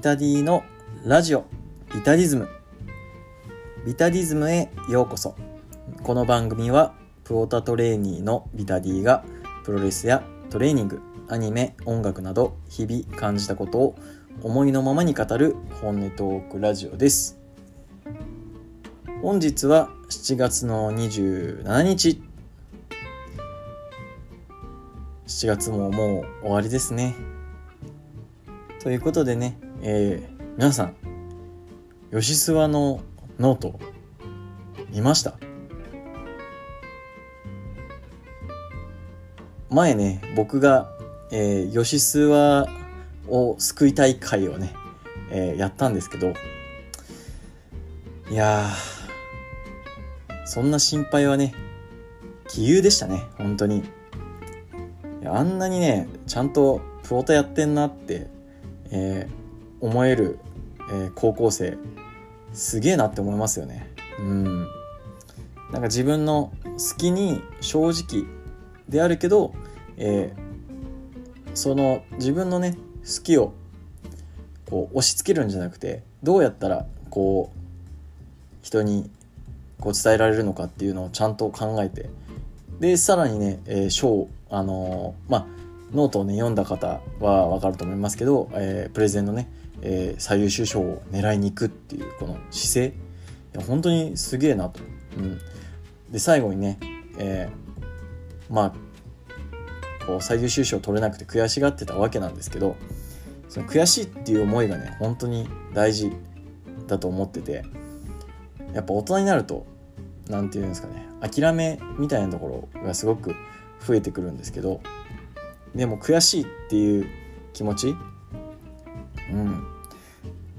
ビタディのラジオビタディズム。ビタディズムへようこそ。この番組はプオタトレーニーのビタディがプロレスやトレーニングアニメ音楽など日々感じたことを思いのままに語る本音トークラジオです。本日は7月の27日。7月ももう終わりですね。ということでね、えー、皆さん吉諏訪のノート見ました？前ね僕が、えー、吉諏訪を救いたい会をね、えー、やったんですけどいやそんな心配はね杞憂でしたね本当に。あんなにねちゃんとプロタやってんなって、えー、思える、え、高校生すげえなって思いますよね。うん。なんか自分の好きに正直であるけど、えー、その自分のね好きをこう押し付けるんじゃなくてどうやったらこう人にこう伝えられるのかっていうのをちゃんと考えてでさらにね、えー、賞あのー、まあノートをね読んだ方は分かると思いますけど、えー、プレゼンのね、えー、最優秀賞を狙いに行くっていうこの姿勢。いや本当にすげえなと、うん、で最後にね、えー、まあこう最優秀賞取れなくて悔しがってたわけなんですけどその悔しいっていう思いがね本当に大事だと思っててやっぱ大人になると何て言うんですかね諦めみたいなところがすごく増えてくるんですけどでも悔しいっていう気持ちうん。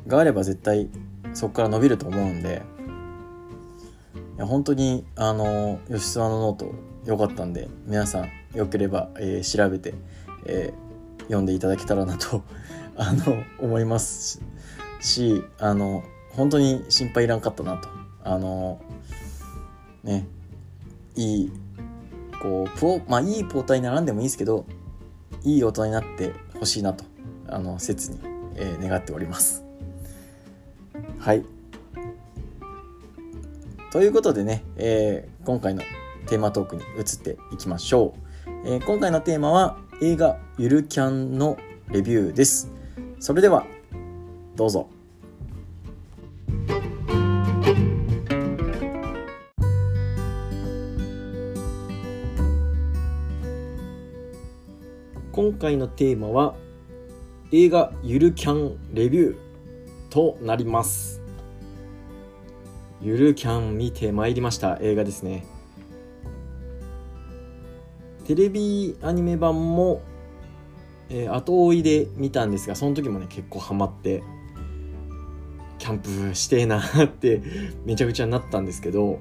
があれば絶対そこから伸びると思うんで。いや本当にあの吉沢のノート良かったんで皆さんよければ、えー、調べて、えー、読んでいただけたらなと あの思います。しあの本当に心配いらんかったなと。あのねいいこうプまあいいポーターに並んでもいいですけどいい大人になってほしいなと。あの切に、えー、願っております。はい。ということでね、えー、今回のテーマトークに移っていきましょう、えー、今回のテーマは映画「ゆるキャン」のレビューです。それではどうぞ。今回のテーマは映画ゆるキャンレビューとなります。ゆるキャン見てまいりました。映画ですね。テレビアニメ版も、えー、後追いで見たんですがその時もね結構ハマってキャンプしてえなって めちゃくちゃなったんですけど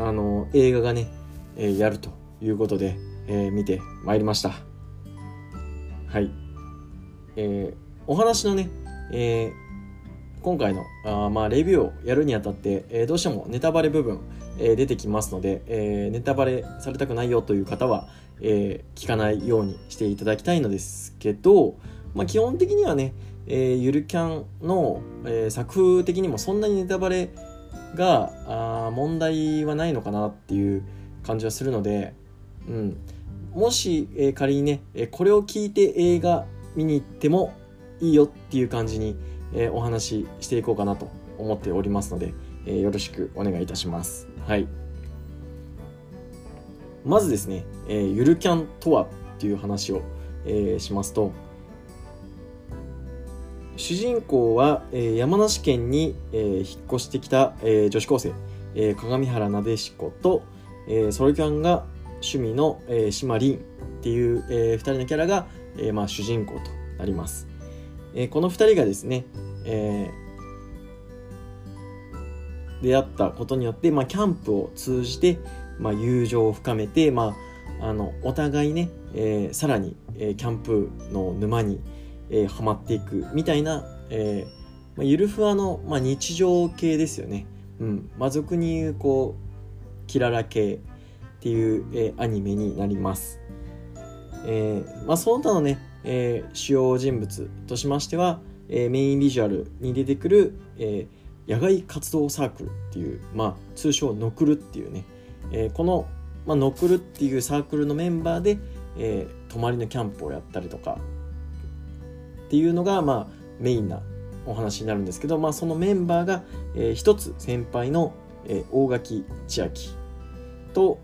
あの映画がね、えー、やるということで、えー、見てまいりました。はい。えー、お話のね、えー、今回のあまあレビューをやるにあたって、えー、どうしてもネタバレ部分、えー、出てきますので、えー、ネタバレされたくないよという方は、えー、聞かないようにしていただきたいのですけど、まあ、基本的にはね、えー、ゆるキャンの、えー、作風的にもそんなにネタバレがあ問題はないのかなっていう感じはするので、うん、もし、えー、仮にね、えこれを聞いて映画見に行ってもいいよっていう感じに、えお話ししていこうかなと思っておりますので、えよろしくお願いいたします。はい。まずですね、えゆるキャンとはっていう話を、えー、しますと、主人公は、えー、山梨県に、えー、引っ越してきた、えー、女子高生、えー、鏡原なでしこと、えー、ソロキャンが趣味の、えー、シマリンっていう、えー、2人のキャラが、えーまあ、主人公となります、えー、この2人がですね、えー、出会ったことによって、まあ、キャンプを通じて、まあ、友情を深めて、まあ、あのお互いね、えー、さらに、えー、キャンプの沼に、えー、はまっていくみたいな、えーまあ、ゆるふわの、まあ、日常系ですよね。うん。まあ、俗に言う、こう、キララ系っていう、えー、アニメになります。えー、まあ、その他のね、えー、主要人物としましては、えー、メインビジュアルに出てくる、えー、野外活動サークルっていう、まあ、通称ノクルっていうね、えー、この、まあ、ノクルっていうサークルのメンバーで、えー、泊まりのキャンプをやったりとかっていうのが、まあ、メインなお話になるんですけど、まあ、そのメンバーが、えー、一つ先輩の、えー、大垣千秋と、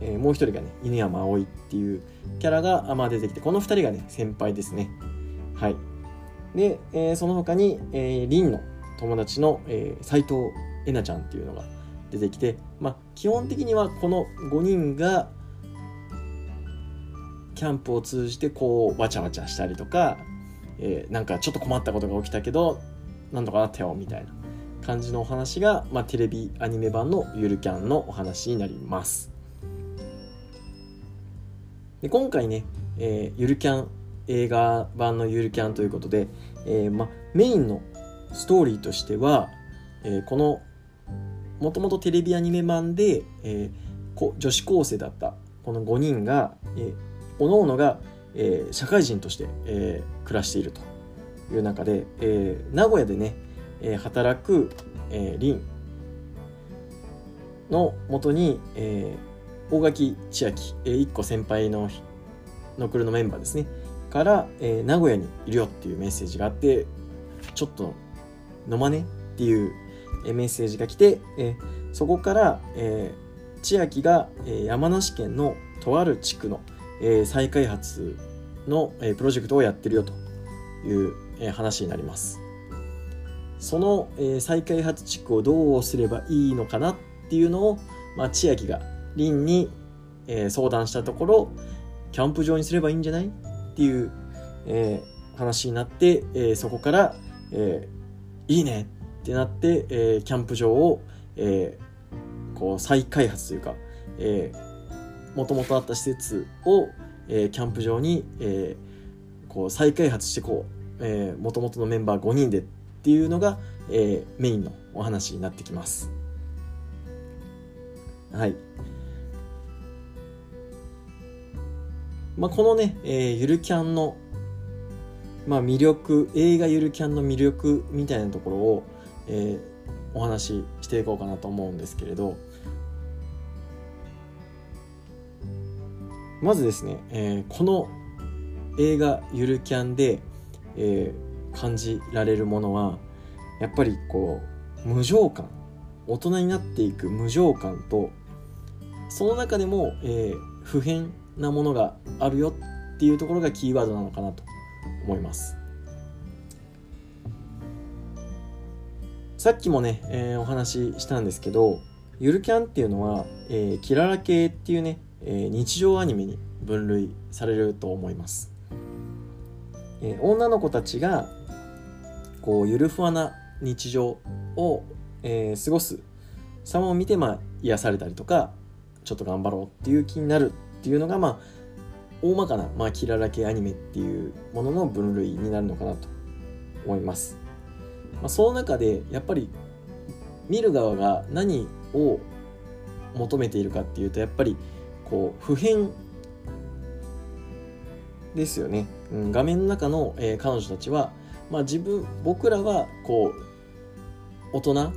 えー、もう一人がね犬山葵っていうキャラが、まあ、出てきてこの二人がね先輩ですね。はい。で、えー、その他に、えー、凛の友達の、えー、藤えなちゃんっていうのが出てきて、まあ、基本的にはこの5人がキャンプを通じてこうわちゃわちゃしたりとか、えー、なんかちょっと困ったことが起きたけどなんとかなったよみたいな感じのお話が、まあ、テレビアニメ版のゆるキャンのお話になります。で今回ね、えー、ゆるキャン映画版のゆるキャンということで、えーま、メインのストーリーとしては、えー、このもともとテレビアニメ版で、えー、女子高生だったこの5人が、えー、各々が、えー、社会人として、えー、暮らしているという中で、えー、名古屋でね、えー、働く、えー、凛のもとに、えー、大垣千秋、えー、1個先輩ののクルのメンバーですねから、えー、名古屋にいるよっていうメッセージがあってちょっと飲まねっていうメッセージが来て、えー、そこから、えー、千秋が、えー、山梨県のとある地区の、えー、再開発の、えー、プロジェクトをやってるよという、えー、話になります。その、えー、再開発地区をどうすればいいのかなっていうのを、まあ、千秋が凛に、えー、相談したところキャンプ場にすればいいんじゃない？っていう、えー、話になって、えー、そこから、えー、いいねってなって、えー、キャンプ場を、えー、こう再開発というか、えー、もともとあった施設を、えー、キャンプ場に、えー、こう再開発してこう、えー、もともとのメンバー5人でっていうのが、えー、メインのお話になってきます。はい。まあ、このね、えー、ゆるキャンの、まあ、魅力、映画ゆるキャンの魅力みたいなところを、えー、お話ししていこうかなと思うんですけれど、まずですね、えー、この映画ゆるキャンで、えー、感じられるものはやっぱりこう無情感大人になっていく無情感とその中でも、えー、普遍なものがあるよっていうところがキーワードなのかなと思います。さっきもね、えー、お話ししたんですけどゆるキャンっていうのは、えー、キララ系っていうね、えー、日常アニメに分類されると思います、えー、女の子たちがこうゆるふわな日常を、えー、過ごす様を見て、まあ、癒されたりとかちょっと頑張ろうっていう気になるっていうのが、まあ、大まかな、まあ、キララ系アニメっていうものの分類になるのかなと思います。まあ、その中で、やっぱり、見る側が何を求めているかっていうと、やっぱり、こう、普遍ですよね。うん、画面の中の、えー、彼女たちは、まあ自分、僕らは、こう、大人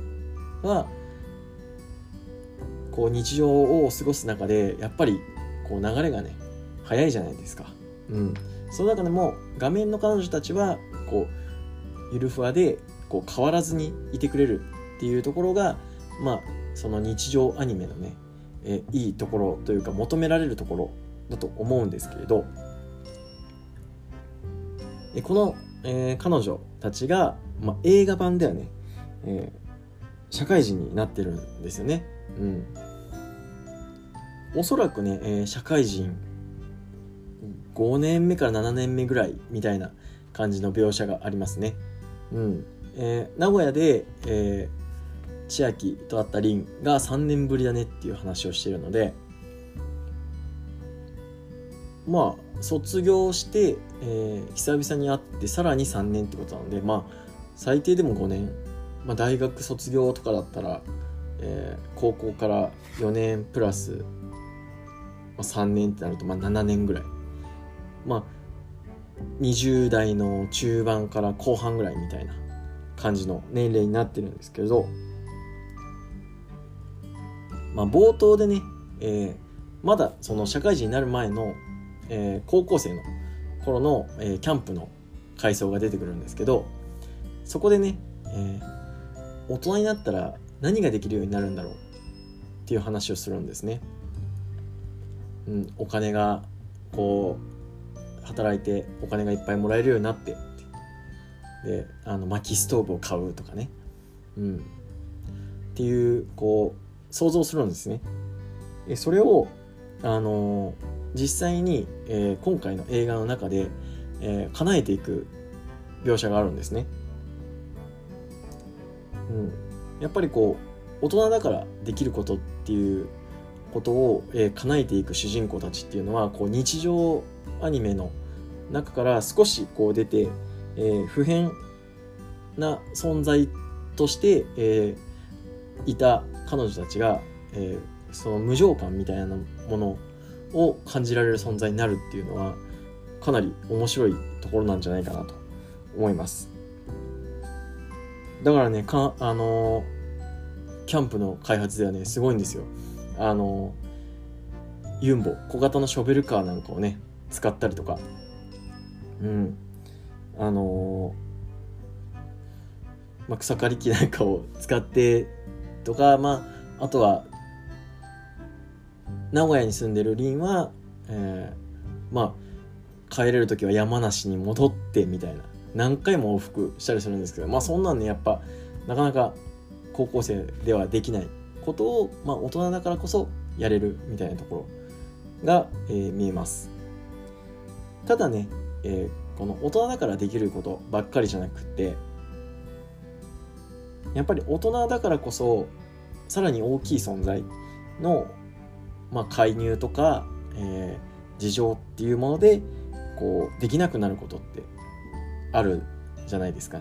は、こう日常を過ごす中でやっぱりこう流れがね早いじゃないですか。うん、その中でも画面の彼女たちはこうゆるふわでこう変わらずにいてくれるっていうところがまあその日常アニメのねえいいところというか求められるところだと思うんですけれどえこの、えー、彼女たちが、まあ、映画版ではね、えー、社会人になってるんですよね。うん、おそらくね、えー、社会人5年目から7年目ぐらいみたいな感じの描写がありますね。うん。えー、名古屋で、えー、千秋と会った凛が3年ぶりだねっていう話をしてるので、まあ、卒業して、えー、久々に会ってさらに3年ってことなので、まあ、最低でも5年。まあ、大学卒業とかだったら、えー、高校から4年プラスあ、3年ってなるとまあ7年ぐらいまあ20代の中盤から後半ぐらいみたいな感じの年齢になってるんですけれど、まあ、冒頭でね、えー、まだその社会人になる前の、えー、高校生の頃の、えー、キャンプの階層が出てくるんですけどそこでね、え大人になったら何ができるようになるんだろうっていう話をするんですね。うん、お金がこう働いてお金がいっぱいもらえるようになってであの薪ストーブを買うとかね、うん、っていうこう想像するんですね。でそれをあの実際に、えー、今回の映画の中で、えー、叶えていく描写があるんですね。うん、やっぱりこう大人だからできることっていうことを、えー、叶えていく主人公たちっていうのはこう日常アニメの中から少しこう出て、えー、普遍な存在として、えー、いた彼女たちが、えー、その無情感みたいなものを感じられる存在になるっていうのはかなり面白いところなんじゃないかなと思います。だからね、かあのキャンプの開発ではね、すごいんですよ。あのユンボ、小型のショベルカーなんかをね、使ったりとか、うん、あのまあ、草刈り機なんかを使ってとか、まあ、あとは、名古屋に住んでるリンは、えー、まあ、帰れる時は山梨に戻ってみたいな、何回も往復したりするんですけど、まあそんなんね、やっぱ、なかなか高校生ではできない。ことを、まあ大人だからこそやれるみたいなところが、えー、見えます。ただね、えー、この大人だからできることばっかりじゃなくて、やっぱり大人だからこそさらに大きい存在の、まあ、介入とか、えー、事情っていうものでこうできなくなることってあるじゃないですか。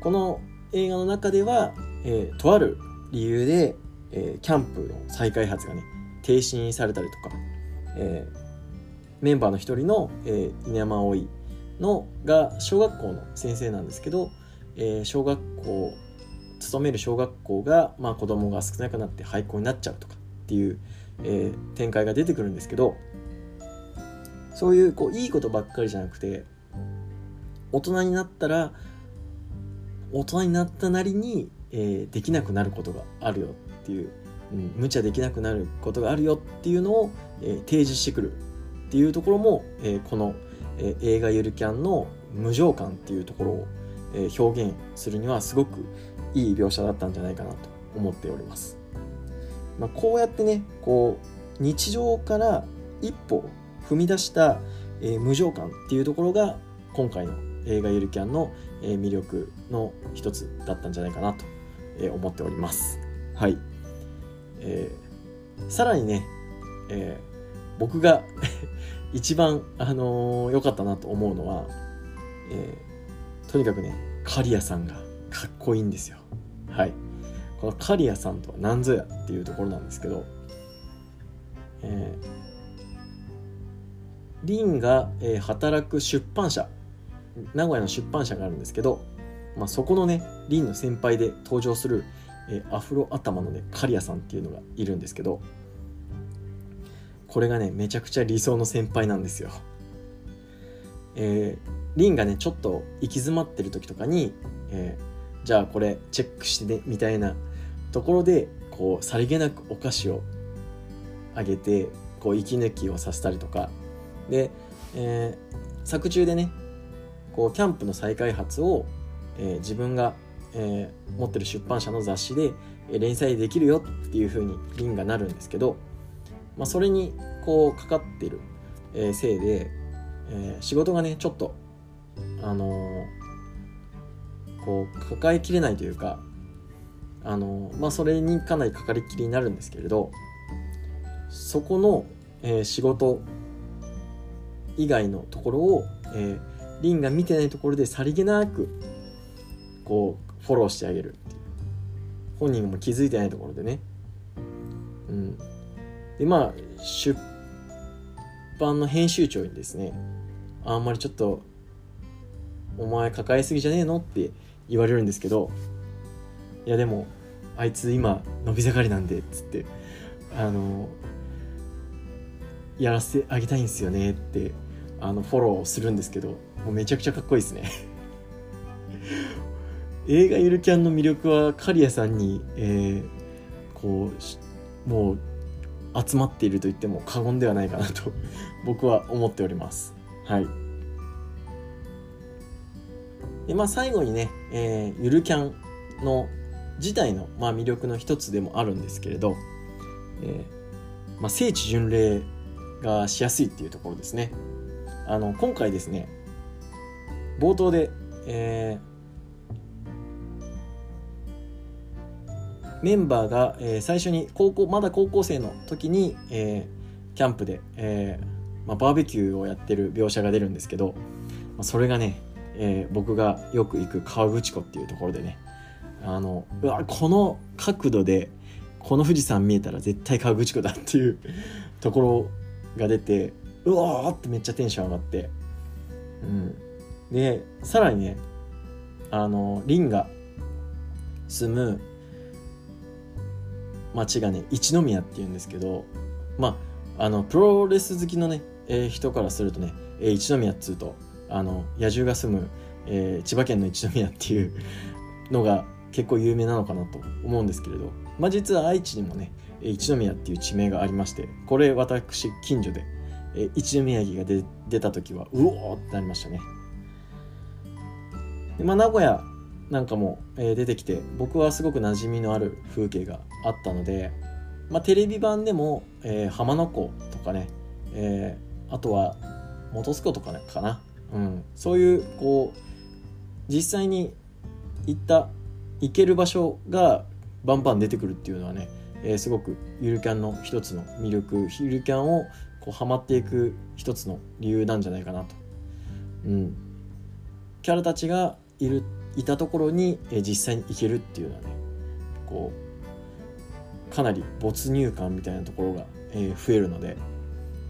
この映画の中では、えー、とある理由で、えー、キャンプの再開発がね停止にされたりとか、えー、メンバーの一人の、えー、稲山葵のが小学校の先生なんですけど、えー、小学校勤める小学校が、まあ、子供が少なくなって廃校になっちゃうとかっていう、えー、展開が出てくるんですけどそういうこういいことばっかりじゃなくて大人になったら大人になったなりに、えー、できなくなることがあるよっていう、うん、無茶できなくなることがあるよっていうのを、えー、提示してくるっていうところも、えー、この、えー、映画ゆるキャンの無情感っていうところをえ表現するにはすごくいい描写だったんじゃないかなと思っております。まあ、こうやってねこう日常から一歩踏み出した、え無情感っていうところが今回の映画ゆるキャンの、え魅力の一つだったんじゃないかなと、え思っております。はい。えー、さらにね、えー、僕が 一番、あの良かったなと思うのは、えーとにかくね、刈谷さんがかっこいいんですよ。はい。この刈谷さんとは何ぞやっていうところなんですけど、えー、リンが、えー、働く出版社、名古屋の出版社があるんですけど、まあ、そこのね、リンの先輩で登場する、えー、アフロ頭のね、刈谷さんっていうのがいるんですけど、これがね、めちゃくちゃ理想の先輩なんですよ。えー、リンがねちょっと行き詰まってる時とかに、えー、じゃあこれチェックしてねみたいなところでこうさりげなくお菓子をあげてこう息抜きをさせたりとかで、えー、作中でねこうキャンプの再開発を、えー、自分が、えー、持ってる出版社の雑誌で連載できるよっていう風にリンがなるんですけど、まあ、それにこうかかってる、えせいで、え仕事がねちょっとあのこう抱えきれないというかあのまあそれにかなりかかりきりになるんですけれどそこの、えー、仕事以外のところを、えー、リンが見てないところでさりげなくこうフォローしてあげる。本人も気づいてないところでね。うん。でまあ出版の編集長にですねあんまりちょっとお前抱えすぎじゃねえのって言われるんですけどいやでもあいつ今伸び盛りなんでっつってあのやらせてあげたいんですよねってあのフォローするんですけどもうめちゃくちゃかっこいいですね。映画ゆるキャンの魅力は刈谷さんに、えー、こうもう集まっていると言っても過言ではないかなと 僕は思っております。はい。でまあ最後にね、えー、ゆるキャンの自体の、まあ、魅力の一つでもあるんですけれど、えーまあ、聖地巡礼がしやすいっていうところですね。あの今回ですね冒頭で、えー、メンバーが、えー、最初に高校まだ高校生の時に、えー、キャンプで、えーまあ、バーベキューをやってる描写が出るんですけど、まあ、それがね、えー、僕がよく行く河口湖っていうところでねあのうわこの角度でこの富士山見えたら絶対河口湖だっていう ところが出てうわーってめっちゃテンション上がってうん。でさらにねあのリンが住む町がね一宮っていうんですけどまああのプロレス好きのね、えー、人からするとね、えー、一宮っつうとあの野獣が住む、えー、千葉県の一宮っていうのが結構有名なのかなと思うんですけれど、まあ、実は愛知にもね一宮っていう地名がありましてこれ私近所で一宮城が出出た時はうおーってなりましたね。で、まあ、名古屋なんかも、えー、出てきて僕はすごく馴染みのある風景があったので、まあ、テレビ版でも、えー、浜名湖とかね、えー、あとは本栖湖とか、ね、かな、うん、そういうこう実際に行った行ける場所がバンバン出てくるっていうのはね、えー、すごくゆるキャンの一つの魅力。ゆるキャンをこうハマっていく一つの理由なんじゃないかなと。うん、キャラたちがいるいたところに、実際に行けるっていうのはねこうかなり没入感みたいなところが、増えるので、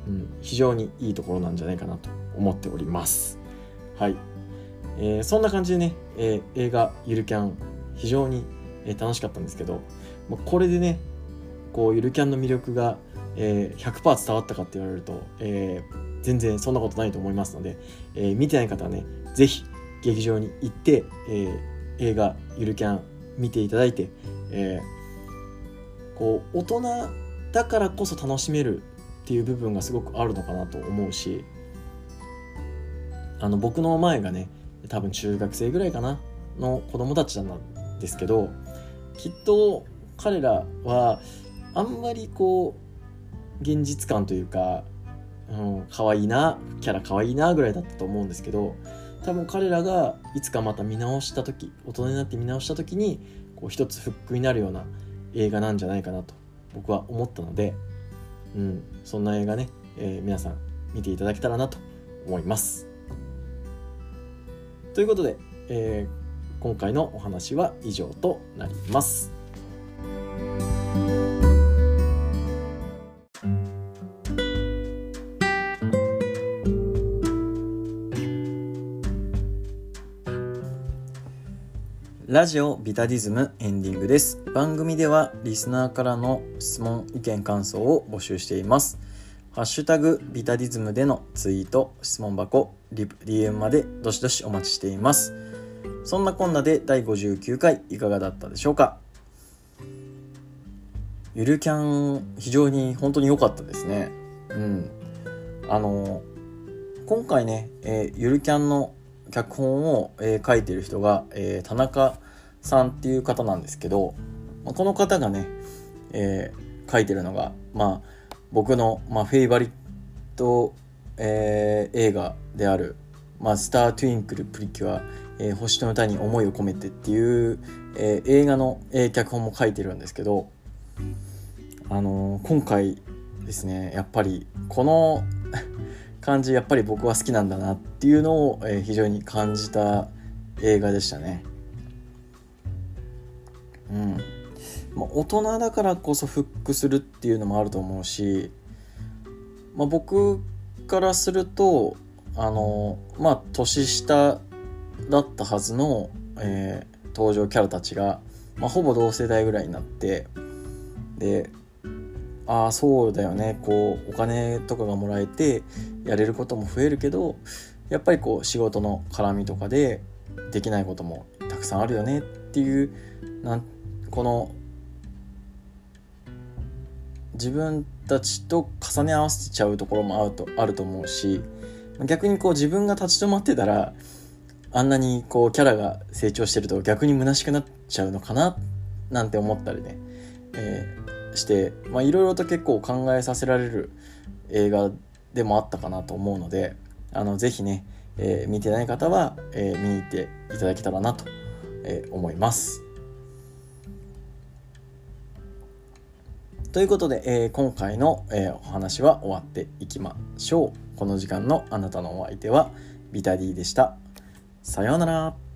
うん、非常にいいところなんじゃないかなと思っております。はい、えー、そんな感じでね、えー、映画「ゆるキャン」非常に、え、楽しかったんですけど、まあ、これでねこうゆるキャンの魅力が、えー、100%伝わったかって言われると、えー、全然そんなことないと思いますので、えー、見てない方はね是非劇場に行って、えー、映画「ゆるキャン」見ていただいて、えー、こう大人だからこそ楽しめるっていう部分がすごくあるのかなと思うしあの僕の前がね多分中学生ぐらいかなの子供たちなんですけどきっと彼らはあんまりこう現実感というか、うん、可愛いなキャラ可愛いなぐらいだったと思うんですけど多分彼らがいつかまた見直した時大人になって見直した時にこう一つフックになるような映画なんじゃないかなと僕は思ったので、うん、そんな映画ね、えー、皆さん見ていただけたらなと思います。ということで、えー、今回のお話は以上となります。ラジオビタディズムエンディングです。番組ではリスナーからの質問、意見、感想を募集しています。ハッシュタグビタディズムでのツイート、質問箱、リプ、DM までどしどしお待ちしています。そんなこんなで第59回いかがだったでしょうか？ゆるキャン非常に本当に良かったですね。うん。あの、今回ね、えー、ゆるキャンの脚本を、えー、書いてる人が、えー、田中さんっていう方なんですけど、まあ、この方がね、えー、書いてるのが、まあ、僕の、まあ、フェイバリット、えー、映画である、まあ、スター・トゥインクル・プリキュア、えー、星の歌に思いを込めてっていう、えー、映画の、えー、脚本も書いてるんですけど、あのー、今回ですねやっぱりこの感じやっぱり僕は好きなんだなっていうのを、えー、非常に感じた映画でしたね。うん。まあ、大人だからこそフックするっていうのもあると思うし、まあ、僕からするとあのまあ年下だったはずの、えー、登場キャラたちが、まあ、ほぼ同世代ぐらいになってでああそうだよねこうお金とかがもらえてやれることも増えるけどやっぱりこう仕事の絡みとかでできないこともたくさんあるよねっていうなんこの自分たちと重ね合わせちゃうところもあるとあると思うし逆にこう自分が立ち止まってたらあんなにこうキャラが成長してると逆に虚しくなっちゃうのかななんて思ったりね、えー、していろいろと結構考えさせられる映画でもあったかなと思うのであのぜひね、えー、見てない方は、えー、見に行っていただけたらなと、え思います。ということで、えー、今回の、えー、お話は終わっていきましょう。この時間のあなたのお相手はビタディでした。さようなら。